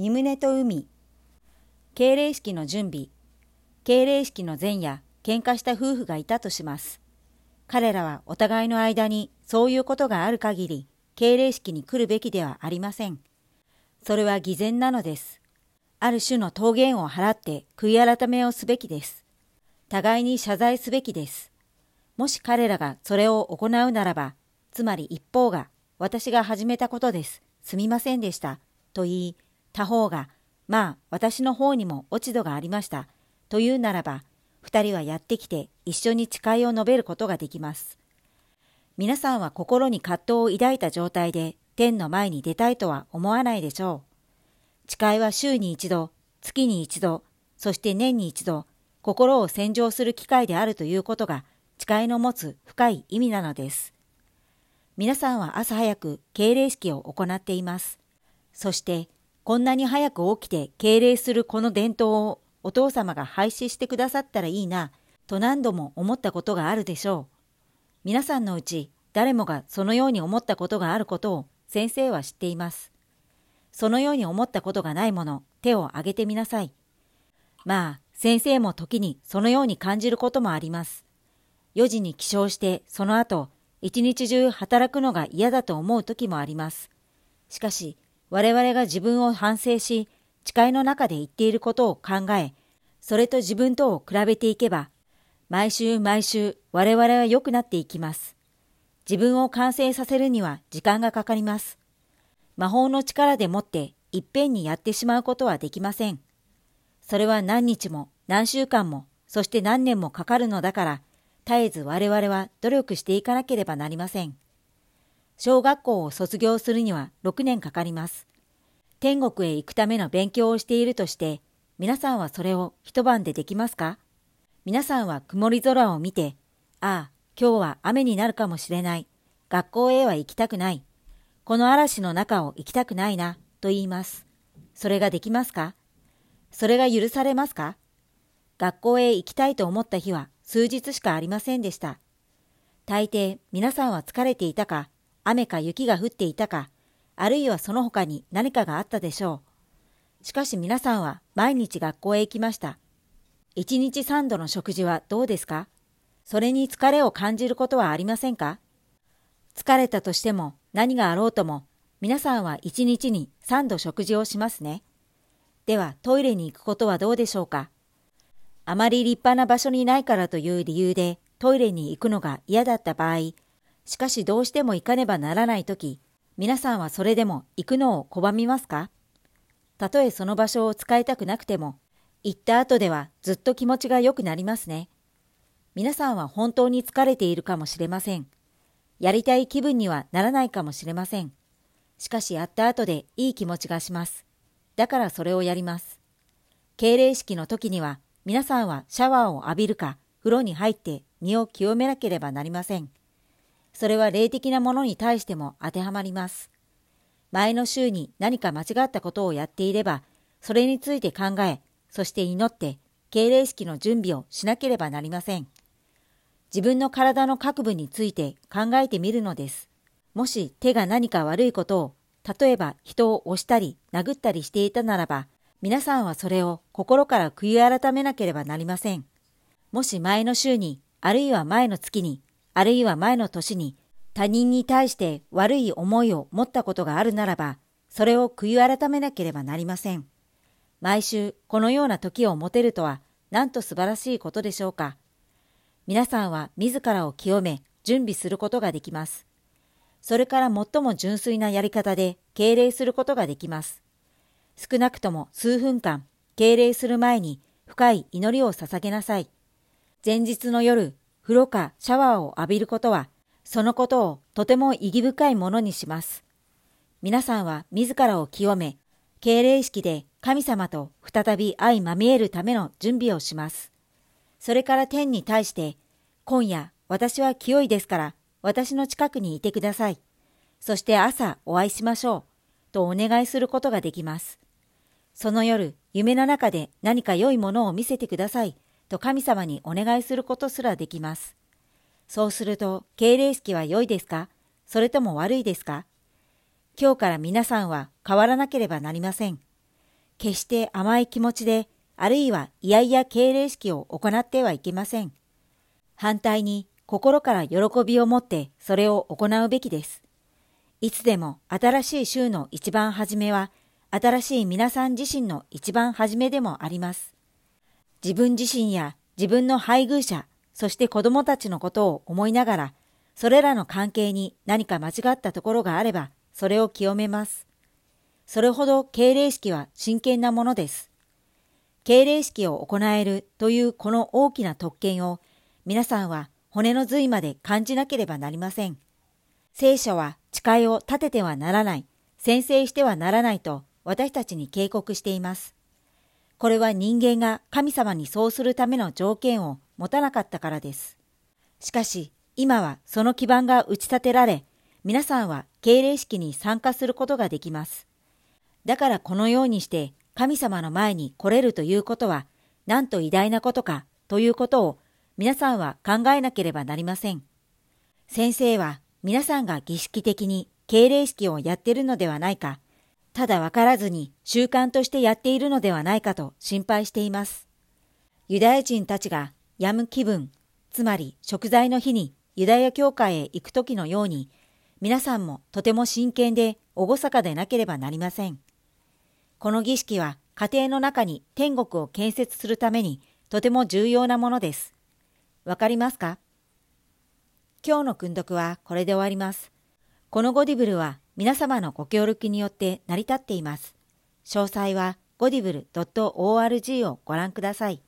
身旨と海。敬礼式の準備。敬礼式の前夜、喧嘩した夫婦がいたとします。彼らはお互いの間にそういうことがある限り、敬礼式に来るべきではありません。それは偽善なのです。ある種の桃源を払って悔い改めをすべきです。互いに謝罪すべきです。もし彼らがそれを行うならば、つまり一方が、私が始めたことです。すみませんでした。と言い、他方が、まあ、私の方にも落ち度がありました。というならば、二人はやってきて一緒に誓いを述べることができます。皆さんは心に葛藤を抱いた状態で天の前に出たいとは思わないでしょう。誓いは週に一度、月に一度、そして年に一度、心を洗浄する機会であるということが誓いの持つ深い意味なのです。皆さんは朝早く敬礼式を行っています。そして、こんなに早く起きて敬礼するこの伝統をお父様が廃止してくださったらいいな、と何度も思ったことがあるでしょう。皆さんのうち誰もがそのように思ったことがあることを先生は知っています。そのように思ったことがないもの、手を挙げてみなさい。まあ、先生も時にそのように感じることもあります。4時に起床してその後、一日中働くのが嫌だと思う時もあります。しかし、我々が自分を反省し、誓いの中で言っていることを考え、それと自分とを比べていけば、毎週毎週我々は良くなっていきます。自分を完成させるには時間がかかります。魔法の力でもっていっぺんにやってしまうことはできません。それは何日も何週間もそして何年もかかるのだから絶えず我々は努力していかなければなりません。小学校を卒業するには6年かかります。天国へ行くための勉強をしているとして皆さんはそれを一晩でできますか？皆さんは曇り空を見て、ああ、今日は雨になるかもしれない。学校へは行きたくない。この嵐の中を行きたくないな、と言います。それができますか？それが許されますか？学校へ行きたいと思った日は数日しかありませんでした。大抵皆さんは疲れていたか、雨か雪が降っていたか、あるいはその他に何かがあったでしょう。しかし皆さんは毎日学校へ行きました。一日三度の食事はどうですか？それに疲れを感じることはありませんか？疲れたとしても何があろうとも皆さんは一日に三度食事をしますね。ではトイレに行くことはどうでしょうか？あまり立派な場所にないからという理由でトイレに行くのが嫌だった場合、しかしどうしても行かねばならないとき、皆さんはそれでも行くのを拒みますか？たとえその場所を使いたくなくても、行った後ではずっと気持ちが良くなりますね。皆さんは本当に疲れているかもしれません。やりたい気分にはならないかもしれません。しかしやった後でいい気持ちがします。だからそれをやります。敬礼式の時には皆さんはシャワーを浴びるか風呂に入って身を清めなければなりません。それは霊的なものに対しても当てはまります。前の週に何か間違ったことをやっていれば、それについて考え、そして祈って敬礼式の準備をしなければなりません。自分の体の各部について考えてみるのです。もし手が何か悪いことを例えば人を押したり殴ったりしていたならば、皆さんはそれを心から悔い改めなければなりません。もし前の週に、あるいは前の月に、あるいは前の年に、他人に対して悪い思いを持ったことがあるならば、それを悔い改めなければなりません。毎週このような時を持てるとは、なんと素晴らしいことでしょうか。皆さんは自らを清め、準備することができます。それから最も純粋なやり方で敬礼することができます。少なくとも数分間、敬礼する前に深い祈りを捧げなさい。前日の夜、風呂かシャワーを浴びることは、そのことをとても意義深いものにします。皆さんは自らを清め、敬礼式で神様と再び相まみえるための準備をします。それから天に対して、今夜私は清いですから私の近くにいてください。そして朝お会いしましょう。とお願いすることができます。その夜、夢の中で何か良いものを見せてください。と神様にお願いすることすらできます。そうすると、敬礼式は良いですか？それとも悪いですか？今日から皆さんは変わらなければなりません。決して甘い気持ちで、あるいは嫌々敬礼式を行ってはいけません。反対に心から喜びを持ってそれを行うべきです。いつでも新しい週の一番初めは、新しい皆さん自身の一番初めでもあります。自分自身や自分の配偶者、そして子供たちのことを思いながら、それらの関係に何か間違ったところがあれば、それを清めます。それほど敬礼式は真剣なものです。敬礼式を行えるというこの大きな特権を皆さんは骨の髄まで感じなければなりません。聖書は誓いを立ててはならない、先制してはならないと私たちに警告しています。これは人間が神様にそうするための条件を持たなかったからです。しかし、今はその基盤が打ち立てられ、皆さんは敬礼式に参加することができます。だからこのようにして神様の前に来れるということは、なんと偉大なことかということを皆さんは考えなければなりません。先生は皆さんが儀式的に敬礼式をやっているのではないか、ただ分からずに習慣としてやっているのではないかと心配しています。ユダヤ人たちがやむ気分、つまり食材の日にユダヤ教会へ行く時のように、皆さんもとても真剣で厳かでなければなりません。この儀式は家庭の中に天国を建設するためにとても重要なものです。わかりますか？今日の訓読はこれで終わります。このゴディブルは皆様のご協力によって成り立っています。詳細はゴディブル .org をご覧ください。